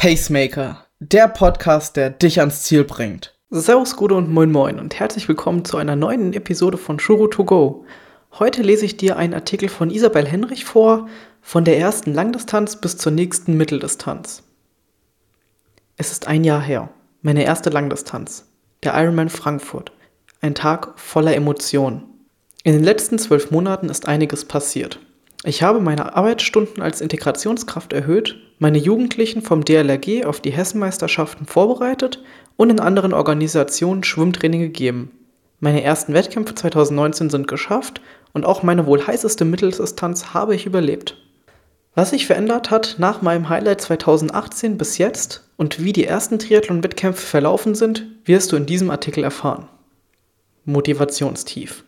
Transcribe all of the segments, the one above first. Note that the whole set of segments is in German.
Pacemaker, der Podcast, der dich ans Ziel bringt. Servus, Gude und Moin Moin und herzlich willkommen zu einer neuen Episode von Shuru to Go. Heute lese ich dir einen Artikel von Isabel Henrich vor, von der ersten Langdistanz bis zur nächsten Mitteldistanz. Es ist ein Jahr her, meine erste Langdistanz, der Ironman Frankfurt. Ein Tag voller Emotionen. In den letzten zwölf Monaten ist einiges passiert. Ich habe meine Arbeitsstunden als Integrationskraft erhöht, meine Jugendlichen vom DLRG auf die Hessenmeisterschaften vorbereitet und in anderen Organisationen Schwimmtraining gegeben. Meine ersten Wettkämpfe 2019 sind geschafft und auch meine wohl heißeste Mitteldistanz habe ich überlebt. Was sich verändert hat nach meinem Highlight 2018 bis jetzt und wie die ersten Triathlon-Wettkämpfe verlaufen sind, wirst du in diesem Artikel erfahren. Motivationstief.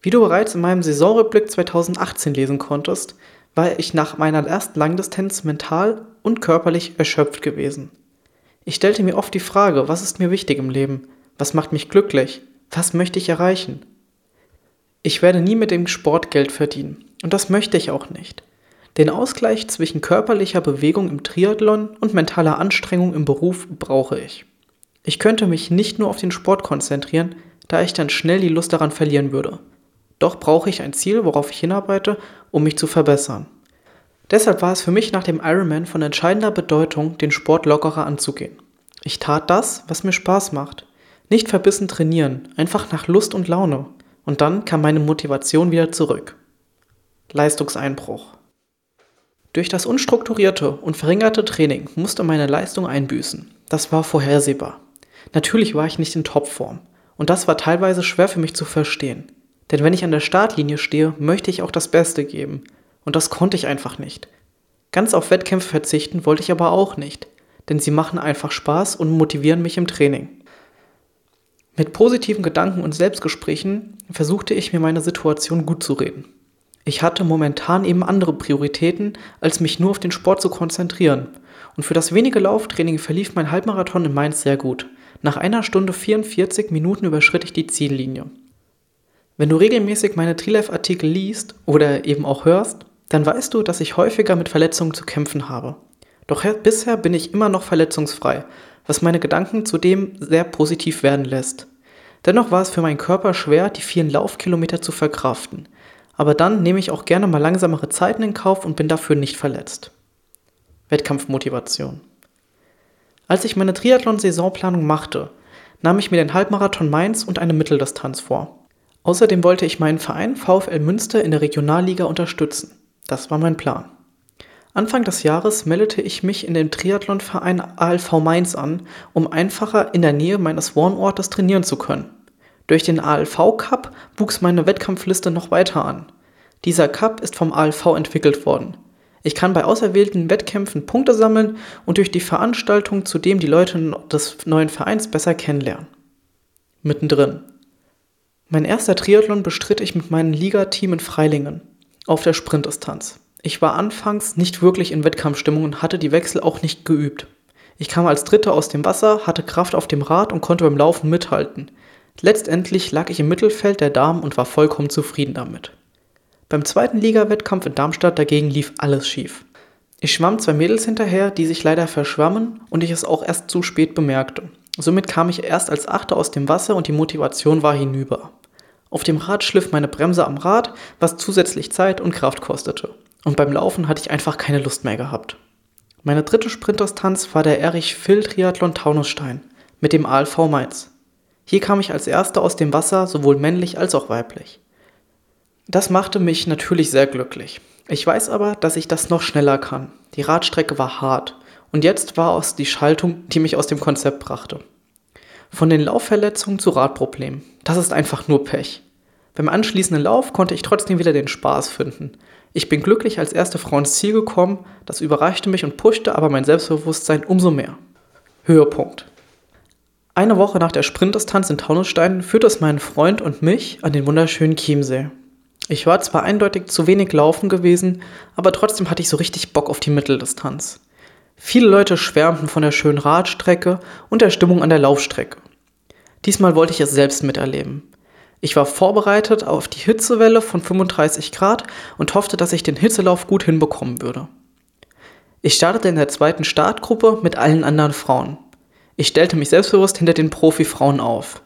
Wie du bereits in meinem Saisonrückblick 2018 lesen konntest, war ich nach meiner ersten Langdistanz mental und körperlich erschöpft gewesen. Ich stellte mir oft die Frage, was ist mir wichtig im Leben? Was macht mich glücklich? Was möchte ich erreichen? Ich werde nie mit dem Sport Geld verdienen und das möchte ich auch nicht. Den Ausgleich zwischen körperlicher Bewegung im Triathlon und mentaler Anstrengung im Beruf brauche ich. Ich könnte mich nicht nur auf den Sport konzentrieren, da ich dann schnell die Lust daran verlieren würde. Doch brauche ich ein Ziel, worauf ich hinarbeite, um mich zu verbessern. Deshalb war es für mich nach dem Ironman von entscheidender Bedeutung, den Sport lockerer anzugehen. Ich tat das, was mir Spaß macht. Nicht verbissen trainieren, einfach nach Lust und Laune. Und dann kam meine Motivation wieder zurück. Leistungseinbruch. Durch das unstrukturierte und verringerte Training musste meine Leistung einbüßen. Das war vorhersehbar. Natürlich war ich nicht in Topform. Und das war teilweise schwer für mich zu verstehen. Denn wenn ich an der Startlinie stehe, möchte ich auch das Beste geben. Und das konnte ich einfach nicht. Ganz auf Wettkämpfe verzichten wollte ich aber auch nicht, denn sie machen einfach Spaß und motivieren mich im Training. Mit positiven Gedanken und Selbstgesprächen versuchte ich mir meine Situation gut zu reden. Ich hatte momentan eben andere Prioritäten, als mich nur auf den Sport zu konzentrieren. Und für das wenige Lauftraining verlief mein Halbmarathon in Mainz sehr gut. Nach einer Stunde 44 Minuten überschritt ich die Ziellinie. Wenn du regelmäßig meine Trilife-Artikel liest oder eben auch hörst, dann weißt du, dass ich häufiger mit Verletzungen zu kämpfen habe. Doch bisher bin ich immer noch verletzungsfrei, was meine Gedanken zudem sehr positiv werden lässt. Dennoch war es für meinen Körper schwer, die vielen Laufkilometer zu verkraften. Aber dann nehme ich auch gerne mal langsamere Zeiten in Kauf und bin dafür nicht verletzt. Wettkampfmotivation. Als ich meine Triathlon-Saisonplanung machte, nahm ich mir den Halbmarathon Mainz und eine Mitteldistanz vor. Außerdem wollte ich meinen Verein VfL Münster in der Regionalliga unterstützen. Das war mein Plan. Anfang des Jahres meldete ich mich in den Triathlonverein ALV Mainz an, um einfacher in der Nähe meines Wohnortes trainieren zu können. Durch den ALV Cup wuchs meine Wettkampfliste noch weiter an. Dieser Cup ist vom ALV entwickelt worden. Ich kann bei auserwählten Wettkämpfen Punkte sammeln und durch die Veranstaltung zudem die Leute des neuen Vereins besser kennenlernen. Mittendrin. Mein erster Triathlon bestritt ich mit meinem Ligateam in Freilingen auf der Sprintdistanz. Ich war anfangs nicht wirklich in Wettkampfstimmung und hatte die Wechsel auch nicht geübt. Ich kam als Dritter aus dem Wasser, hatte Kraft auf dem Rad und konnte beim Laufen mithalten. Letztendlich lag ich im Mittelfeld der Damen und war vollkommen zufrieden damit. Beim zweiten Liga-Wettkampf in Darmstadt dagegen lief alles schief. Ich schwamm zwei Mädels hinterher, die sich leider verschwammen und ich es auch erst zu spät bemerkte. Somit kam ich erst als Achter aus dem Wasser und die Motivation war hinüber. Auf dem Rad schliff meine Bremse am Rad, was zusätzlich Zeit und Kraft kostete. Und beim Laufen hatte ich einfach keine Lust mehr gehabt. Meine dritte Sprintdistanz war der Erich Phil Triathlon Taunusstein mit dem ALV Mainz. Hier kam ich als erster aus dem Wasser, sowohl männlich als auch weiblich. Das machte mich natürlich sehr glücklich. Ich weiß aber, dass ich das noch schneller kann. Die Radstrecke war hart und jetzt war es die Schaltung, die mich aus dem Konzept brachte. Von den Laufverletzungen zu Radproblemen. Das ist einfach nur Pech. Beim anschließenden Lauf konnte ich trotzdem wieder den Spaß finden. Ich bin glücklich als erste Frau ins Ziel gekommen, das überreichte mich und pushte aber mein Selbstbewusstsein umso mehr. Höhepunkt. Eine Woche nach der Sprintdistanz in Taunusstein führte es meinen Freund und mich an den wunderschönen Chiemsee. Ich war zwar eindeutig zu wenig laufen gewesen, aber trotzdem hatte ich so richtig Bock auf die Mitteldistanz. Viele Leute schwärmten von der schönen Radstrecke und der Stimmung an der Laufstrecke. Diesmal wollte ich es selbst miterleben. Ich war vorbereitet auf die Hitzewelle von 35 Grad und hoffte, dass ich den Hitzelauf gut hinbekommen würde. Ich startete in der zweiten Startgruppe mit allen anderen Frauen. Ich stellte mich selbstbewusst hinter den Profifrauen auf.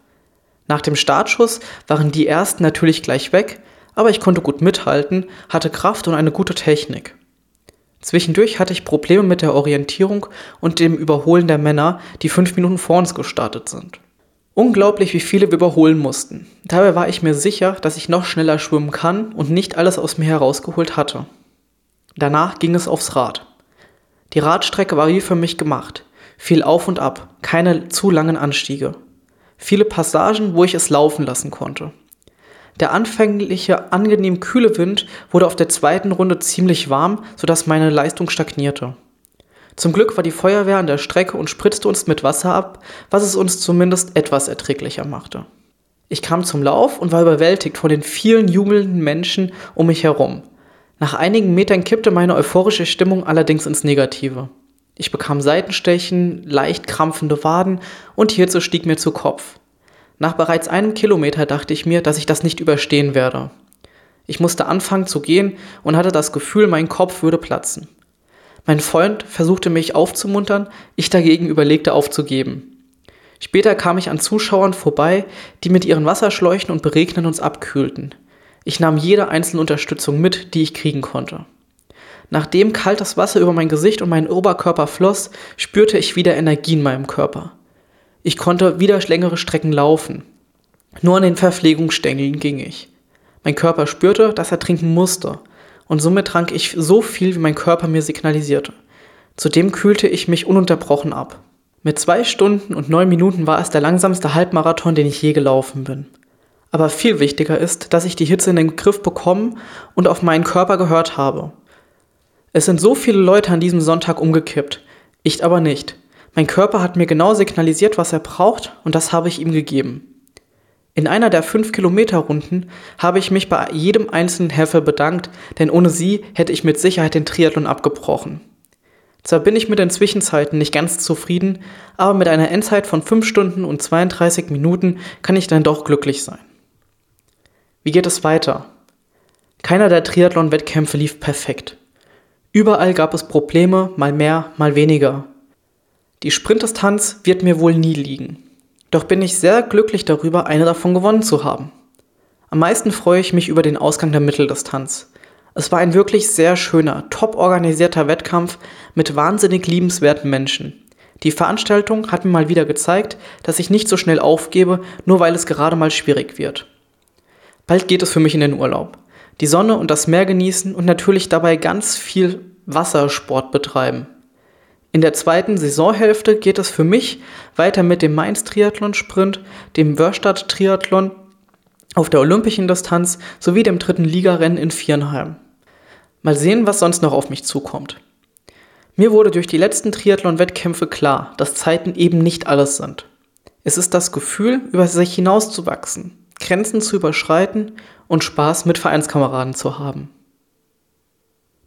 Nach dem Startschuss waren die ersten natürlich gleich weg, aber ich konnte gut mithalten, hatte Kraft und eine gute Technik. Zwischendurch hatte ich Probleme mit der Orientierung und dem Überholen der Männer, die fünf Minuten vor uns gestartet sind. Unglaublich, wie viele wir überholen mussten. Dabei war ich mir sicher, dass ich noch schneller schwimmen kann und nicht alles aus mir herausgeholt hatte. Danach ging es aufs Rad. Die Radstrecke war wie für mich gemacht. Viel auf und ab, keine zu langen Anstiege. Viele Passagen, wo ich es laufen lassen konnte. Der anfängliche, angenehm kühle Wind wurde auf der zweiten Runde ziemlich warm, sodass meine Leistung stagnierte. Zum Glück war die Feuerwehr an der Strecke und spritzte uns mit Wasser ab, was es uns zumindest etwas erträglicher machte. Ich kam zum Lauf und war überwältigt von den vielen jubelnden Menschen um mich herum. Nach einigen Metern kippte meine euphorische Stimmung allerdings ins Negative. Ich bekam Seitenstechen, leicht krampfende Waden und Hitze stieg mir zu Kopf. Nach bereits einem Kilometer dachte ich mir, dass ich das nicht überstehen werde. Ich musste anfangen zu gehen und hatte das Gefühl, mein Kopf würde platzen. Mein Freund versuchte mich aufzumuntern, ich dagegen überlegte aufzugeben. Später kam ich an Zuschauern vorbei, die mit ihren Wasserschläuchen und Beregnen uns abkühlten. Ich nahm jede einzelne Unterstützung mit, die ich kriegen konnte. Nachdem kaltes Wasser über mein Gesicht und meinen Oberkörper floss, spürte ich wieder Energie in meinem Körper. Ich konnte wieder längere Strecken laufen. Nur an den Verpflegungsstängeln ging ich. Mein Körper spürte, dass er trinken musste, und somit trank ich so viel, wie mein Körper mir signalisierte. Zudem kühlte ich mich ununterbrochen ab. Mit zwei Stunden und neun Minuten war es der langsamste Halbmarathon, den ich je gelaufen bin. Aber viel wichtiger ist, dass ich die Hitze in den Griff bekommen und auf meinen Körper gehört habe. Es sind so viele Leute an diesem Sonntag umgekippt, ich aber nicht. Mein Körper hat mir genau signalisiert, was er braucht, und das habe ich ihm gegeben. In einer der 5-Kilometer-Runden habe ich mich bei jedem einzelnen Helfer bedankt, denn ohne sie hätte ich mit Sicherheit den Triathlon abgebrochen. Zwar bin ich mit den Zwischenzeiten nicht ganz zufrieden, aber mit einer Endzeit von 5 Stunden und 32 Minuten kann ich dann doch glücklich sein. Wie geht es weiter? Keiner der Triathlon-Wettkämpfe lief perfekt. Überall gab es Probleme, mal mehr, mal weniger. Die Sprintdistanz wird mir wohl nie liegen. Doch bin ich sehr glücklich darüber, eine davon gewonnen zu haben. Am meisten freue ich mich über den Ausgang der Mitteldistanz. Es war ein wirklich sehr schöner, top organisierter Wettkampf mit wahnsinnig liebenswerten Menschen. Die Veranstaltung hat mir mal wieder gezeigt, dass ich nicht so schnell aufgebe, nur weil es gerade mal schwierig wird. Bald geht es für mich in den Urlaub. Die Sonne und das Meer genießen und natürlich dabei ganz viel Wassersport betreiben. In der zweiten Saisonhälfte geht es für mich weiter mit dem Mainz Triathlon Sprint, dem Wörstadt Triathlon auf der olympischen Distanz sowie dem dritten Ligarennen in Viernheim. Mal sehen, was sonst noch auf mich zukommt. Mir wurde durch die letzten Triathlon-Wettkämpfe klar, dass Zeiten eben nicht alles sind. Es ist das Gefühl, über sich hinauszuwachsen, Grenzen zu überschreiten und Spaß mit Vereinskameraden zu haben.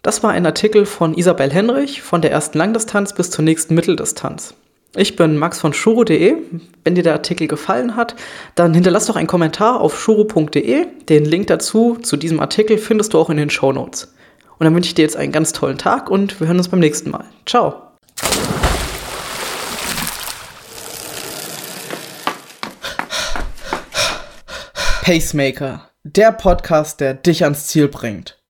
Das war ein Artikel von Isabel Henrich von der ersten Langdistanz bis zur nächsten Mitteldistanz. Ich bin Max von shuro.de. Wenn dir der Artikel gefallen hat, dann hinterlass doch einen Kommentar auf shuro.de. Den Link dazu, zu diesem Artikel, findest du auch in den Show Notes. Und dann wünsche ich dir jetzt einen ganz tollen Tag und wir hören uns beim nächsten Mal. Ciao. Pacemaker, der Podcast, der dich ans Ziel bringt.